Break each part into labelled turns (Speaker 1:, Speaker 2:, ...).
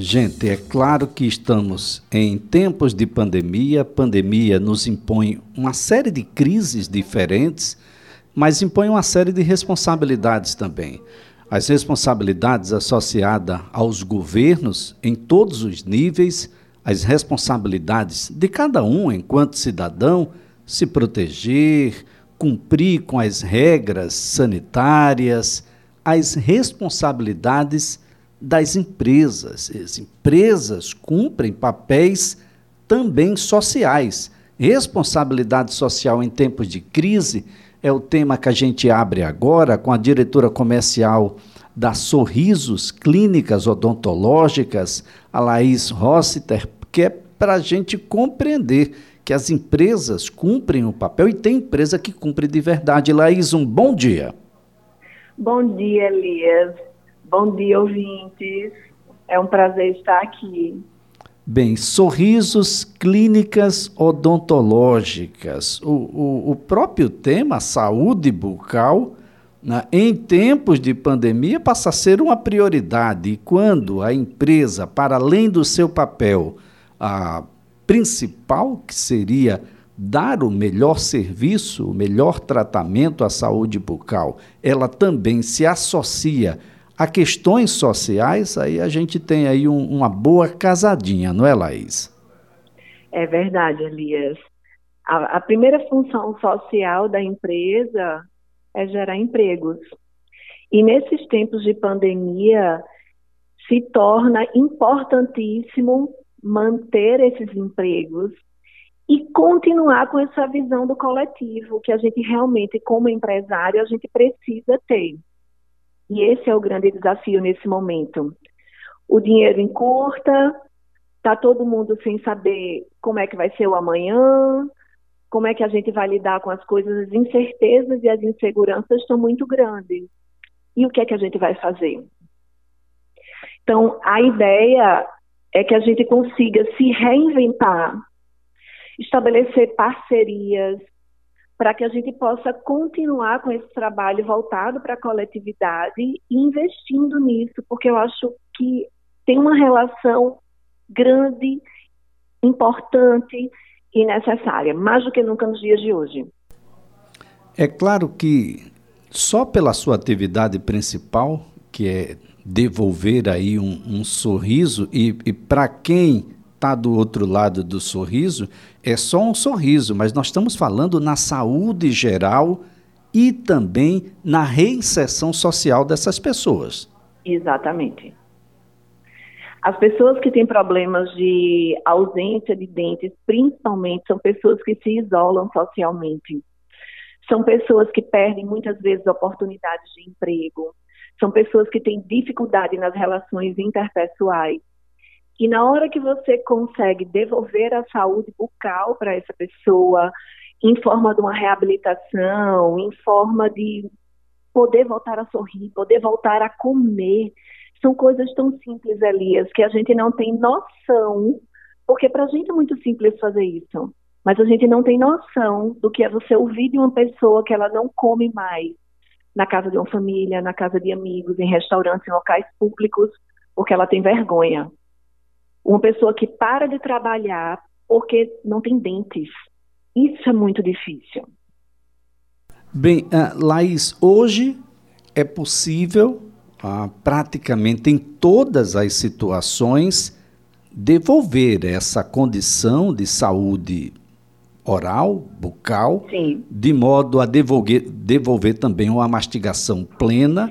Speaker 1: Gente, é claro que estamos em tempos de pandemia. A pandemia nos impõe uma série de crises diferentes, mas impõe uma série de responsabilidades também. As responsabilidades associadas aos governos em todos os níveis, as responsabilidades de cada um enquanto cidadão, se proteger, cumprir com as regras sanitárias, as responsabilidades das empresas. As empresas cumprem papéis também sociais. Responsabilidade social em tempos de crise é o tema que a gente abre agora com a diretora comercial da Sorrisos Clínicas Odontológicas, a Laís Rossiter, que é para a gente compreender que as empresas cumprem o papel e tem empresa que cumpre de verdade. Laís, um bom dia.
Speaker 2: Bom dia, Elias. Bom dia, ouvintes. É um prazer estar aqui.
Speaker 1: Bem, sorrisos, clínicas odontológicas. O, o, o próprio tema, saúde bucal, né, em tempos de pandemia, passa a ser uma prioridade. E quando a empresa, para além do seu papel a principal, que seria dar o melhor serviço, o melhor tratamento à saúde bucal, ela também se associa a questões sociais, aí a gente tem aí um, uma boa casadinha, não é, Laís?
Speaker 2: É verdade, Elias. A, a primeira função social da empresa é gerar empregos. E nesses tempos de pandemia, se torna importantíssimo manter esses empregos e continuar com essa visão do coletivo que a gente realmente, como empresário, a gente precisa ter. E esse é o grande desafio nesse momento. O dinheiro encurta, está todo mundo sem saber como é que vai ser o amanhã, como é que a gente vai lidar com as coisas, as incertezas e as inseguranças estão muito grandes. E o que é que a gente vai fazer? Então, a ideia é que a gente consiga se reinventar, estabelecer parcerias, para que a gente possa continuar com esse trabalho voltado para a coletividade investindo nisso, porque eu acho que tem uma relação grande, importante e necessária, mais do que nunca nos dias de hoje.
Speaker 1: É claro que só pela sua atividade principal, que é devolver aí um, um sorriso, e, e para quem está do outro lado do sorriso é só um sorriso, mas nós estamos falando na saúde geral e também na reinserção social dessas pessoas.
Speaker 2: Exatamente. As pessoas que têm problemas de ausência de dentes, principalmente, são pessoas que se isolam socialmente. São pessoas que perdem muitas vezes oportunidades de emprego. São pessoas que têm dificuldade nas relações interpessoais. E na hora que você consegue devolver a saúde bucal para essa pessoa, em forma de uma reabilitação, em forma de poder voltar a sorrir, poder voltar a comer, são coisas tão simples, Elias, que a gente não tem noção, porque para a gente é muito simples fazer isso, mas a gente não tem noção do que é você ouvir de uma pessoa que ela não come mais na casa de uma família, na casa de amigos, em restaurantes, em locais públicos, porque ela tem vergonha. Uma pessoa que para de trabalhar porque não tem dentes. Isso é muito difícil.
Speaker 1: Bem, uh, Laís, hoje é possível, uh, praticamente em todas as situações, devolver essa condição de saúde oral, bucal,
Speaker 2: Sim.
Speaker 1: de modo a devolver, devolver também uma mastigação plena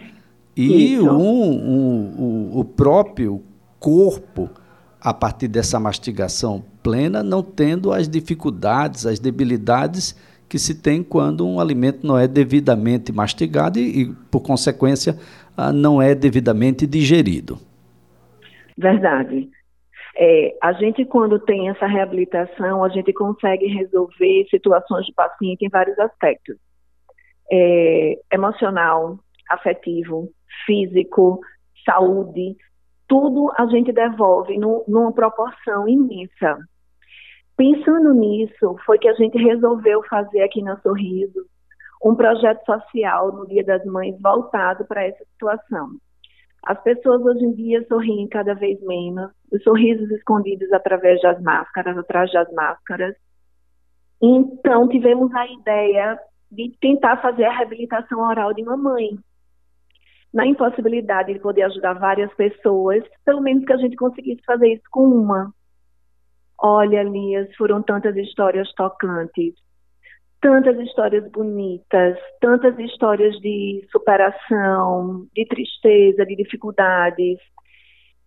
Speaker 1: e um, um, um, o próprio corpo a partir dessa mastigação plena, não tendo as dificuldades, as debilidades que se tem quando um alimento não é devidamente mastigado e, e por consequência, ah, não é devidamente digerido.
Speaker 2: Verdade. É, a gente, quando tem essa reabilitação, a gente consegue resolver situações do paciente em vários aspectos: é, emocional, afetivo, físico, saúde, tudo a gente devolve no, numa proporção imensa. Pensando nisso, foi que a gente resolveu fazer aqui na Sorriso um projeto social no Dia das Mães voltado para essa situação. As pessoas hoje em dia sorriem cada vez menos, os sorrisos escondidos através das máscaras, atrás das máscaras. Então, tivemos a ideia de tentar fazer a reabilitação oral de mamãe. Na impossibilidade de poder ajudar várias pessoas, pelo menos que a gente conseguisse fazer isso com uma. Olha, Lias, foram tantas histórias tocantes, tantas histórias bonitas, tantas histórias de superação, de tristeza, de dificuldades.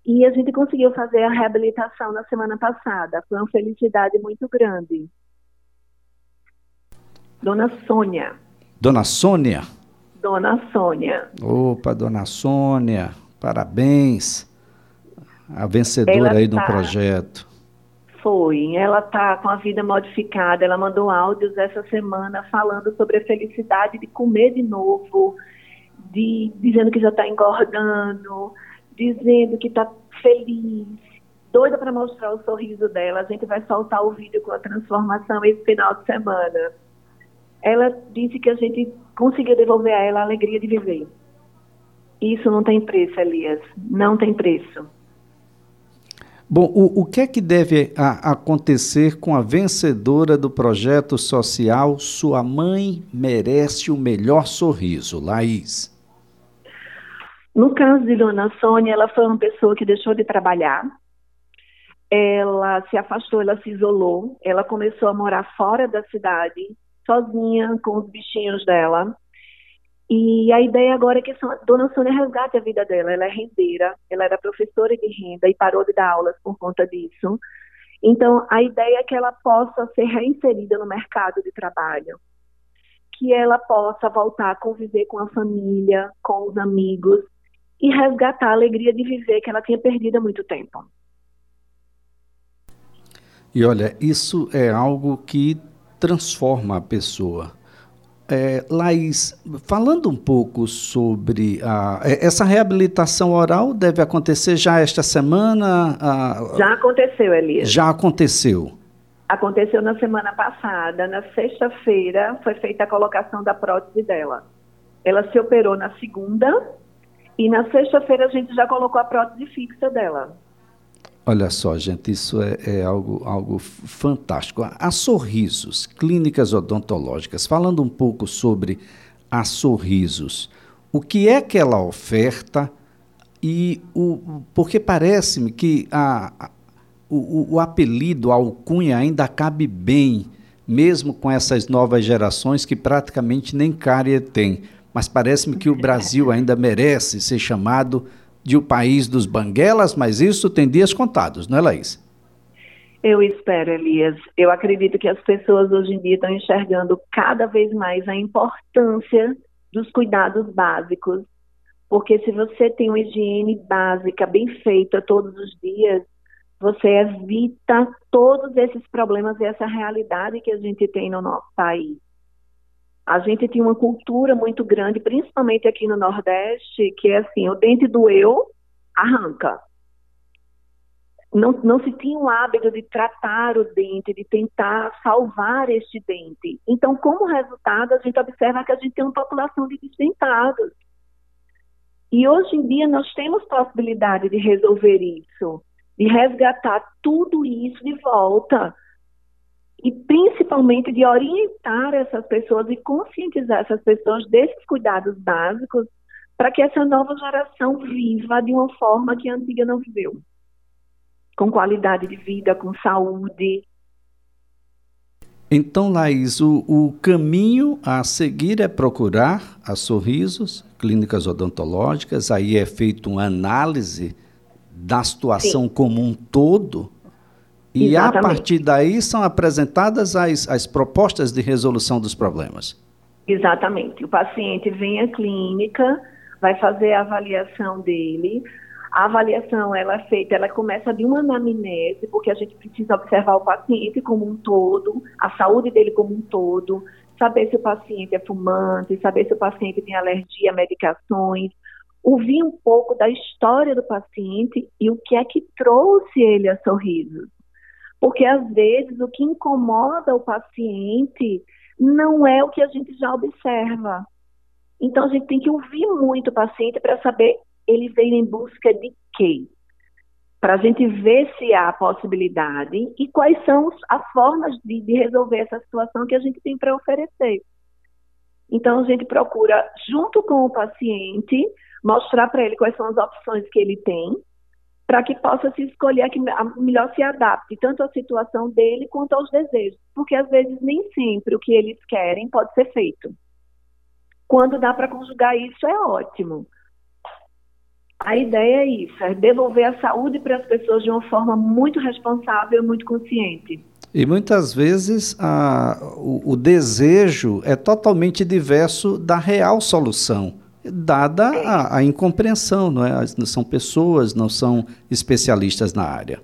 Speaker 2: E a gente conseguiu fazer a reabilitação na semana passada. Foi uma felicidade muito grande. Dona Sônia.
Speaker 1: Dona Sônia?
Speaker 2: Dona Sônia.
Speaker 1: Opa, Dona Sônia, parabéns. A vencedora Ela aí tá... do projeto.
Speaker 2: Foi, ela está com a vida modificada. Ela mandou áudios essa semana falando sobre a felicidade de comer de novo, de dizendo que já está engordando, dizendo que está feliz, doida para mostrar o sorriso dela. A gente vai soltar o vídeo com a transformação esse final de semana. Ela disse que a gente conseguiu devolver a ela a alegria de viver. Isso não tem preço, Elias. Não tem preço.
Speaker 1: Bom, o, o que é que deve a, acontecer com a vencedora do projeto social Sua Mãe Merece o Melhor Sorriso, Laís?
Speaker 2: No caso de Dona Sônia, ela foi uma pessoa que deixou de trabalhar, ela se afastou, ela se isolou, ela começou a morar fora da cidade, sozinha, com os bichinhos dela. E a ideia agora é que a Dona Sônia resgate a vida dela. Ela é rendeira, ela era professora de renda e parou de dar aulas por conta disso. Então, a ideia é que ela possa ser reinserida no mercado de trabalho, que ela possa voltar a conviver com a família, com os amigos e resgatar a alegria de viver que ela tinha perdido há muito tempo.
Speaker 1: E olha, isso é algo que transforma a pessoa. É, Laís, falando um pouco sobre a, é, essa reabilitação oral, deve acontecer já esta semana?
Speaker 2: A, já aconteceu, Elias.
Speaker 1: Já aconteceu.
Speaker 2: Aconteceu na semana passada. Na sexta-feira foi feita a colocação da prótese dela. Ela se operou na segunda e na sexta-feira a gente já colocou a prótese fixa dela.
Speaker 1: Olha só, gente, isso é, é, algo, algo fantástico. Há sorrisos, clínicas odontológicas. Falando um pouco sobre a sorrisos, o que é que ela oferta e o porque parece-me que a, a o, o, apelido, a alcunha ainda cabe bem, mesmo com essas novas gerações que praticamente nem cárie tem. Mas parece-me que o Brasil ainda merece ser chamado de o país dos banguelas, mas isso tem dias contados, não é, Laís?
Speaker 2: Eu espero, Elias. Eu acredito que as pessoas hoje em dia estão enxergando cada vez mais a importância dos cuidados básicos, porque se você tem uma higiene básica bem feita todos os dias, você evita todos esses problemas e essa realidade que a gente tem no nosso país a gente tinha uma cultura muito grande, principalmente aqui no Nordeste, que é assim, o dente doeu, arranca. Não, não se tinha o hábito de tratar o dente, de tentar salvar este dente. Então, como resultado, a gente observa que a gente tem uma população de desdentados. E hoje em dia nós temos possibilidade de resolver isso, de resgatar tudo isso de volta e principalmente de orientar essas pessoas e conscientizar essas pessoas desses cuidados básicos para que essa nova geração viva de uma forma que a antiga não viveu. Com qualidade de vida, com saúde.
Speaker 1: Então, Laís, o, o caminho a seguir é procurar a Sorrisos, clínicas odontológicas, aí é feita uma análise da situação Sim. como um todo e Exatamente. a partir daí são apresentadas as, as propostas de resolução dos problemas.
Speaker 2: Exatamente. O paciente vem à clínica, vai fazer a avaliação dele. A avaliação ela é feita, ela começa de uma anamnese, porque a gente precisa observar o paciente como um todo, a saúde dele como um todo, saber se o paciente é fumante, saber se o paciente tem alergia a medicações, ouvir um pouco da história do paciente e o que é que trouxe ele a sorrisos. Porque às vezes o que incomoda o paciente não é o que a gente já observa. Então a gente tem que ouvir muito o paciente para saber ele veio em busca de quê? Para a gente ver se há possibilidade e quais são as formas de, de resolver essa situação que a gente tem para oferecer. Então, a gente procura, junto com o paciente, mostrar para ele quais são as opções que ele tem, para que possa se escolher a que melhor se adapte, tanto à situação dele quanto aos desejos. Porque, às vezes, nem sempre o que eles querem pode ser feito. Quando dá para conjugar isso, é ótimo. A ideia é isso, é devolver a saúde para as pessoas de uma forma muito responsável, muito consciente.
Speaker 1: E muitas vezes a, o, o, desejo é totalmente diverso da real solução, dada a, a, incompreensão, não é? São pessoas, não são especialistas na área.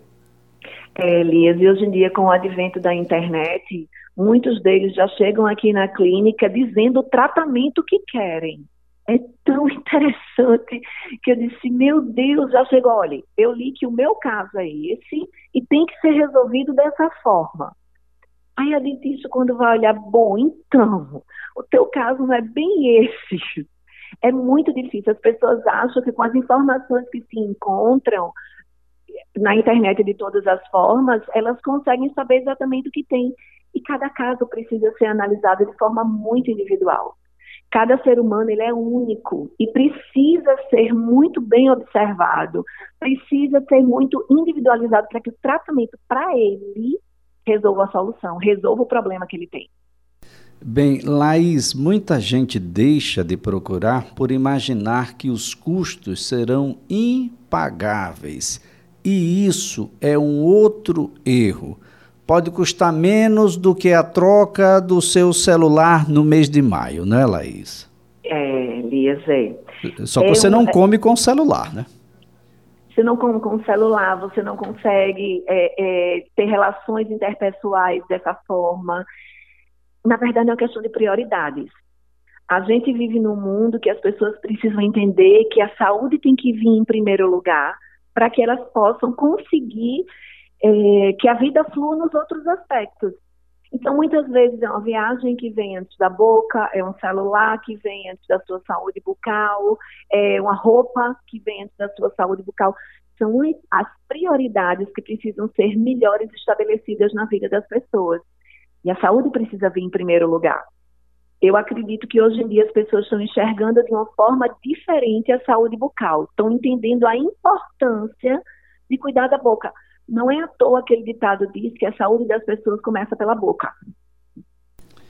Speaker 2: É, Elias, e hoje em dia, com o advento da internet, muitos deles já chegam aqui na clínica dizendo o tratamento que querem é tão interessante que eu disse, meu Deus, já chegou, olha, eu li que o meu caso é esse e tem que ser resolvido dessa forma. Aí a dentista, quando vai olhar, bom, então, o teu caso não é bem esse. É muito difícil. As pessoas acham que com as informações que se encontram na internet de todas as formas, elas conseguem saber exatamente o que tem. E cada caso precisa ser analisado de forma muito individual. Cada ser humano ele é único e precisa ser muito bem observado, precisa ser muito individualizado para que o tratamento para ele resolva a solução, resolva o problema que ele tem.
Speaker 1: Bem, Laís, muita gente deixa de procurar por imaginar que os custos serão impagáveis. E isso é um outro erro pode custar menos do que a troca do seu celular no mês de maio, né, Laís?
Speaker 2: É, Elias, é.
Speaker 1: Só que é você não come com o celular, né?
Speaker 2: Você não come com o celular, você não consegue é, é, ter relações interpessoais dessa forma. Na verdade, é uma questão de prioridades. A gente vive num mundo que as pessoas precisam entender que a saúde tem que vir em primeiro lugar para que elas possam conseguir é, que a vida flua nos outros aspectos. Então, muitas vezes é uma viagem que vem antes da boca, é um celular que vem antes da sua saúde bucal, é uma roupa que vem antes da sua saúde bucal. São as prioridades que precisam ser melhores estabelecidas na vida das pessoas. E a saúde precisa vir em primeiro lugar. Eu acredito que hoje em dia as pessoas estão enxergando de uma forma diferente a saúde bucal, estão entendendo a importância de cuidar da boca. Não é à toa aquele ditado diz que a saúde das pessoas começa pela boca.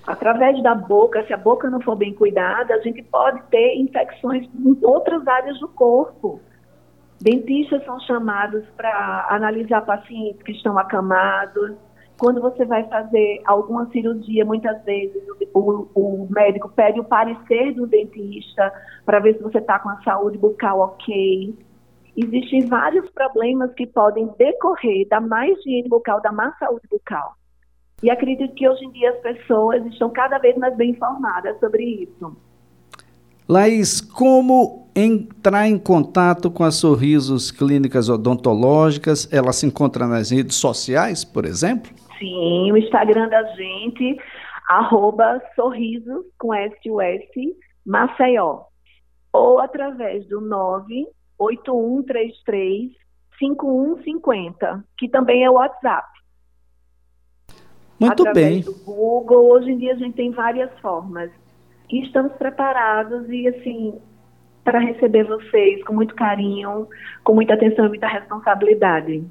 Speaker 2: Através da boca, se a boca não for bem cuidada, a gente pode ter infecções em outras áreas do corpo. Dentistas são chamados para analisar pacientes que estão acamados. Quando você vai fazer alguma cirurgia, muitas vezes o, o médico pede o parecer do dentista para ver se você está com a saúde bucal ok existem vários problemas que podem decorrer da má higiene bucal, da má saúde bucal. E acredito que hoje em dia as pessoas estão cada vez mais bem informadas sobre isso.
Speaker 1: Laís, como entrar em contato com as Sorrisos Clínicas Odontológicas? Ela se encontra nas redes sociais, por exemplo?
Speaker 2: Sim, o Instagram da gente, arroba sorrisos com S-U-S, Maceió. Ou através do 9 8133 5150, que também é o WhatsApp.
Speaker 1: Muito Através
Speaker 2: bem. Do Google, hoje em dia a gente tem várias formas. E estamos preparados e assim para receber vocês com muito carinho, com muita atenção e muita responsabilidade.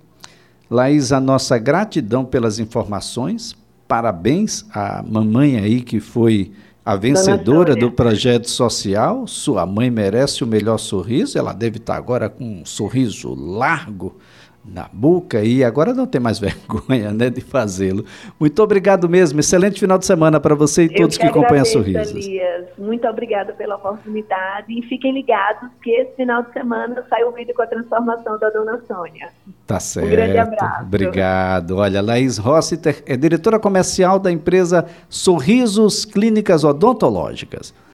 Speaker 1: Laís, a nossa gratidão pelas informações. Parabéns à mamãe aí que foi a vencedora do projeto social, sua mãe merece o melhor sorriso. Ela deve estar agora com um sorriso largo na boca e agora não tem mais vergonha né, de fazê-lo. Muito obrigado mesmo. Excelente final de semana para você e todos que, que acompanham Sorrisos.
Speaker 2: Elias. Muito obrigada pela oportunidade e fiquem ligados que esse final de semana sai o vídeo com a transformação da dona Sônia.
Speaker 1: Tá certo. Um grande abraço. Obrigado. Olha, Laís Rossiter é diretora comercial da empresa Sorrisos Clínicas Odontológicas.